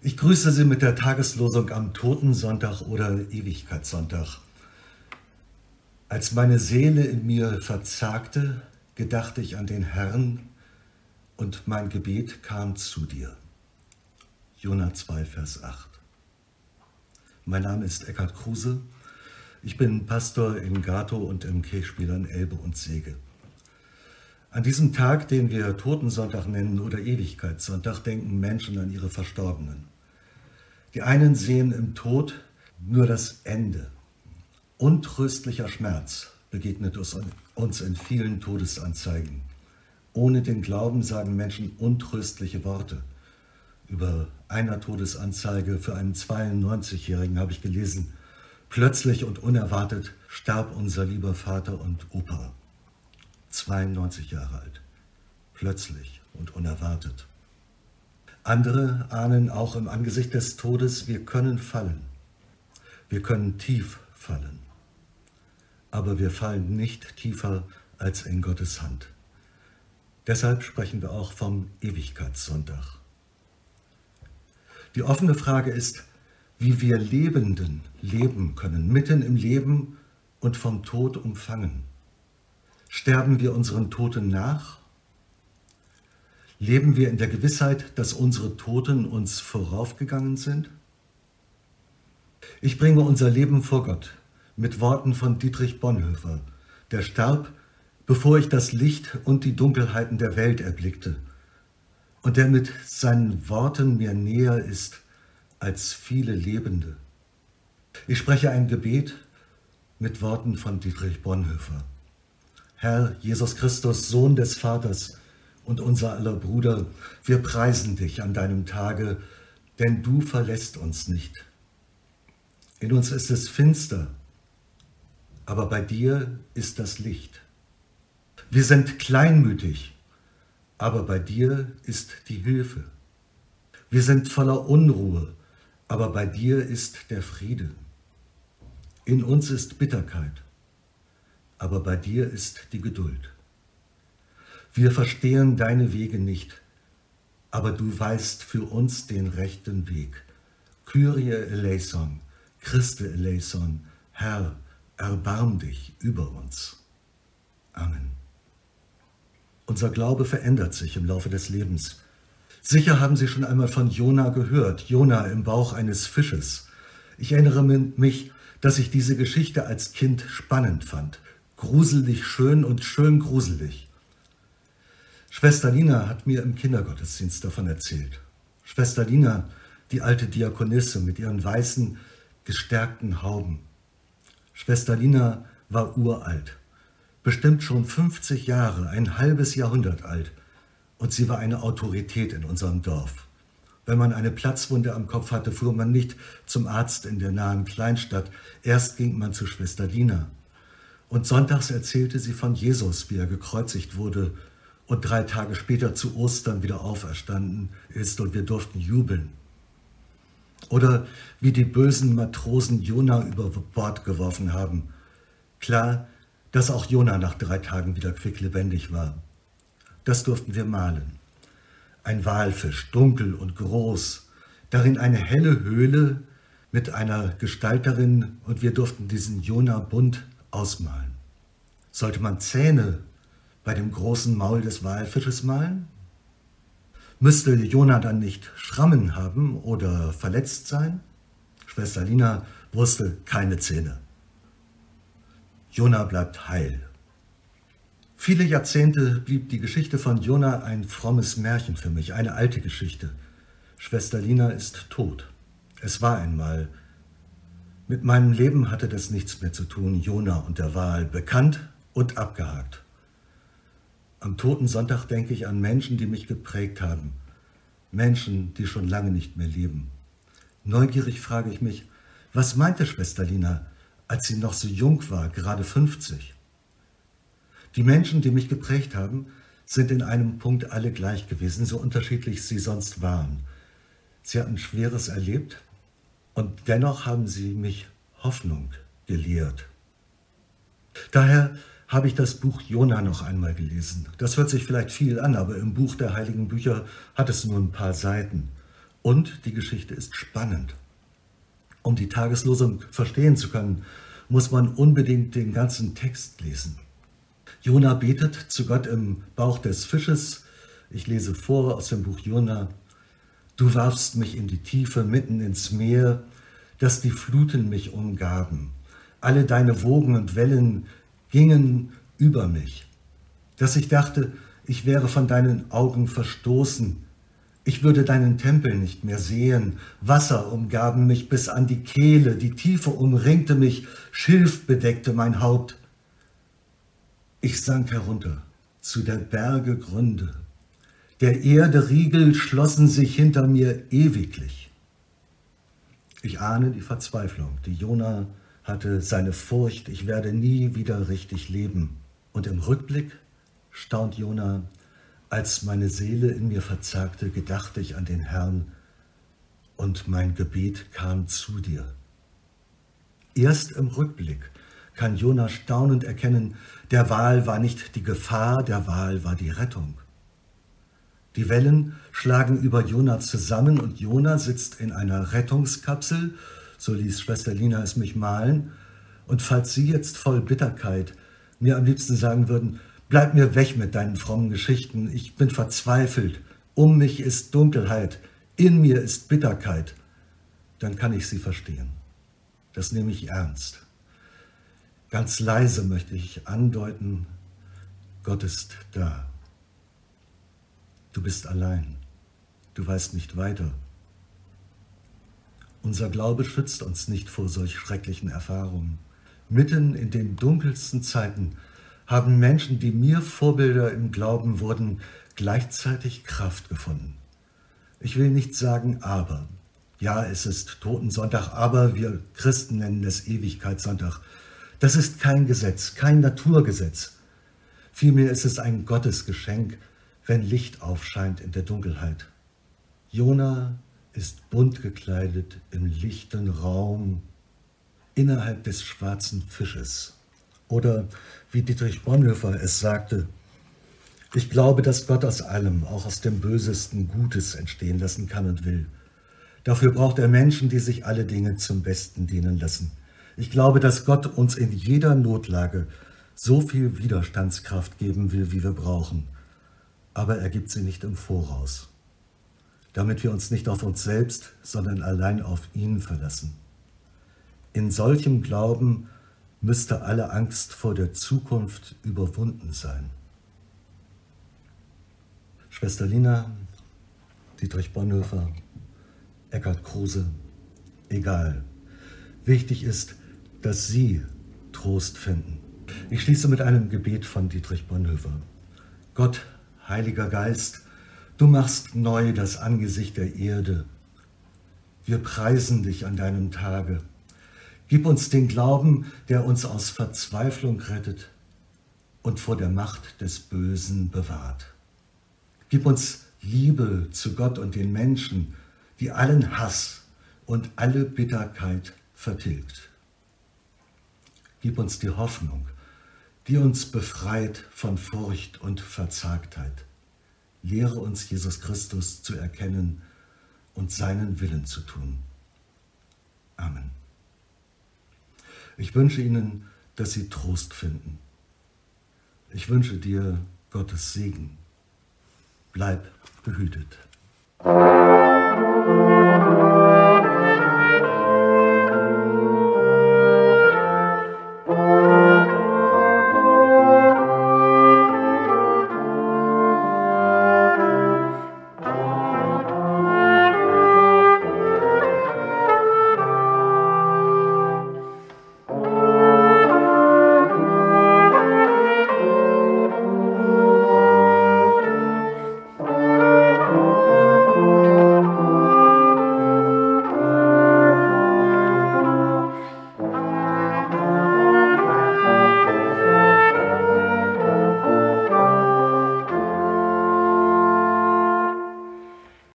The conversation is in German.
Ich grüße Sie mit der Tageslosung am Totensonntag oder Ewigkeitssonntag. Als meine Seele in mir verzagte, gedachte ich an den Herrn und mein Gebet kam zu dir. Jona 2, Vers 8. Mein Name ist Eckhard Kruse. Ich bin Pastor in Gato und im Kirchspielern Elbe und Sege. An diesem Tag, den wir Totensonntag nennen oder Ewigkeitssonntag, denken Menschen an ihre Verstorbenen. Die einen sehen im Tod nur das Ende. Untröstlicher Schmerz begegnet uns in vielen Todesanzeigen. Ohne den Glauben sagen Menschen untröstliche Worte. Über einer Todesanzeige für einen 92-Jährigen habe ich gelesen, plötzlich und unerwartet starb unser lieber Vater und Opa. 92 Jahre alt. Plötzlich und unerwartet. Andere ahnen auch im Angesicht des Todes, wir können fallen. Wir können tief fallen. Aber wir fallen nicht tiefer als in Gottes Hand. Deshalb sprechen wir auch vom Ewigkeitssonntag. Die offene Frage ist, wie wir Lebenden leben können, mitten im Leben und vom Tod umfangen. Sterben wir unseren Toten nach? Leben wir in der Gewissheit, dass unsere Toten uns voraufgegangen sind? Ich bringe unser Leben vor Gott mit Worten von Dietrich Bonhoeffer, der starb, bevor ich das Licht und die Dunkelheiten der Welt erblickte und der mit seinen Worten mir näher ist als viele Lebende. Ich spreche ein Gebet mit Worten von Dietrich Bonhoeffer. Herr Jesus Christus, Sohn des Vaters und unser aller Bruder, wir preisen dich an deinem Tage, denn du verlässt uns nicht. In uns ist es finster, aber bei dir ist das Licht. Wir sind kleinmütig, aber bei dir ist die Hilfe. Wir sind voller Unruhe, aber bei dir ist der Friede. In uns ist Bitterkeit, aber bei dir ist die Geduld. Wir verstehen deine Wege nicht, aber du weißt für uns den rechten Weg. Kyrie eleison, Christe eleison, Herr, erbarm dich über uns. Amen. Unser Glaube verändert sich im Laufe des Lebens. Sicher haben Sie schon einmal von Jona gehört, Jona im Bauch eines Fisches. Ich erinnere mich, dass ich diese Geschichte als Kind spannend fand gruselig schön und schön gruselig. Schwester Lina hat mir im Kindergottesdienst davon erzählt. Schwester Lina, die alte Diakonisse mit ihren weißen, gestärkten Hauben. Schwester Lina war uralt, bestimmt schon 50 Jahre, ein halbes Jahrhundert alt, und sie war eine Autorität in unserem Dorf. Wenn man eine Platzwunde am Kopf hatte, fuhr man nicht zum Arzt in der nahen Kleinstadt, erst ging man zu Schwester Lina. Und sonntags erzählte sie von Jesus, wie er gekreuzigt wurde und drei Tage später zu Ostern wieder auferstanden ist und wir durften jubeln. Oder wie die bösen Matrosen Jona über Bord geworfen haben. Klar, dass auch Jona nach drei Tagen wieder quicklebendig war. Das durften wir malen. Ein Walfisch, dunkel und groß, darin eine helle Höhle mit einer Gestalterin und wir durften diesen Jona bunt ausmalen. Sollte man Zähne bei dem großen Maul des Walfisches malen? Müsste Jona dann nicht Schrammen haben oder verletzt sein? Schwester Lina wusste keine Zähne. Jona bleibt heil. Viele Jahrzehnte blieb die Geschichte von Jona ein frommes Märchen für mich, eine alte Geschichte. Schwester Lina ist tot. Es war einmal mit meinem Leben hatte das nichts mehr zu tun, Jona und der Wahl, bekannt und abgehakt. Am Toten Sonntag denke ich an Menschen, die mich geprägt haben. Menschen, die schon lange nicht mehr leben. Neugierig frage ich mich, was meinte Schwester Lina, als sie noch so jung war, gerade 50? Die Menschen, die mich geprägt haben, sind in einem Punkt alle gleich gewesen, so unterschiedlich sie sonst waren. Sie hatten Schweres erlebt, und dennoch haben sie mich Hoffnung gelehrt. Daher habe ich das Buch Jona noch einmal gelesen. Das hört sich vielleicht viel an, aber im Buch der heiligen Bücher hat es nur ein paar Seiten. Und die Geschichte ist spannend. Um die Tageslosung verstehen zu können, muss man unbedingt den ganzen Text lesen. Jona betet zu Gott im Bauch des Fisches. Ich lese vor aus dem Buch Jona. Du warfst mich in die Tiefe, mitten ins Meer, dass die Fluten mich umgaben. Alle deine Wogen und Wellen gingen über mich, dass ich dachte, ich wäre von deinen Augen verstoßen. Ich würde deinen Tempel nicht mehr sehen. Wasser umgaben mich bis an die Kehle, die Tiefe umringte mich, Schilf bedeckte mein Haupt. Ich sank herunter zu der Berge Gründe. Der Erde Riegel schlossen sich hinter mir ewiglich. Ich ahne die Verzweiflung, die Jona hatte, seine Furcht, ich werde nie wieder richtig leben. Und im Rückblick staunt Jona, als meine Seele in mir verzagte, gedachte ich an den Herrn und mein Gebet kam zu dir. Erst im Rückblick kann Jona staunend erkennen, der Wal war nicht die Gefahr, der Wal war die Rettung. Die Wellen schlagen über Jona zusammen und Jona sitzt in einer Rettungskapsel, so ließ Schwester Lina es mich malen. Und falls Sie jetzt voll Bitterkeit mir am liebsten sagen würden, bleib mir weg mit deinen frommen Geschichten, ich bin verzweifelt, um mich ist Dunkelheit, in mir ist Bitterkeit, dann kann ich Sie verstehen. Das nehme ich ernst. Ganz leise möchte ich andeuten, Gott ist da. Du bist allein. Du weißt nicht weiter. Unser Glaube schützt uns nicht vor solch schrecklichen Erfahrungen. Mitten in den dunkelsten Zeiten haben Menschen, die mir Vorbilder im Glauben wurden, gleichzeitig Kraft gefunden. Ich will nicht sagen aber. Ja, es ist Totensonntag, aber wir Christen nennen es Ewigkeitssonntag. Das ist kein Gesetz, kein Naturgesetz. Vielmehr ist es ein Gottesgeschenk, wenn Licht aufscheint in der Dunkelheit. Jona ist bunt gekleidet im lichten Raum innerhalb des schwarzen Fisches. Oder wie Dietrich Bonhoeffer es sagte, ich glaube, dass Gott aus allem, auch aus dem Bösesten, Gutes entstehen lassen kann und will. Dafür braucht er Menschen, die sich alle Dinge zum Besten dienen lassen. Ich glaube, dass Gott uns in jeder Notlage so viel Widerstandskraft geben will, wie wir brauchen. Aber er gibt sie nicht im Voraus, damit wir uns nicht auf uns selbst, sondern allein auf ihn verlassen. In solchem Glauben müsste alle Angst vor der Zukunft überwunden sein. Schwester Lina, Dietrich Bonhoeffer, Eckhard Kruse, egal. Wichtig ist, dass Sie Trost finden. Ich schließe mit einem Gebet von Dietrich Bonhoeffer. Gott, Heiliger Geist, du machst neu das Angesicht der Erde. Wir preisen dich an deinem Tage. Gib uns den Glauben, der uns aus Verzweiflung rettet und vor der Macht des Bösen bewahrt. Gib uns Liebe zu Gott und den Menschen, die allen Hass und alle Bitterkeit vertilgt. Gib uns die Hoffnung, die uns befreit von Furcht und Verzagtheit. Lehre uns Jesus Christus zu erkennen und seinen Willen zu tun. Amen. Ich wünsche Ihnen, dass Sie Trost finden. Ich wünsche dir Gottes Segen. Bleib behütet.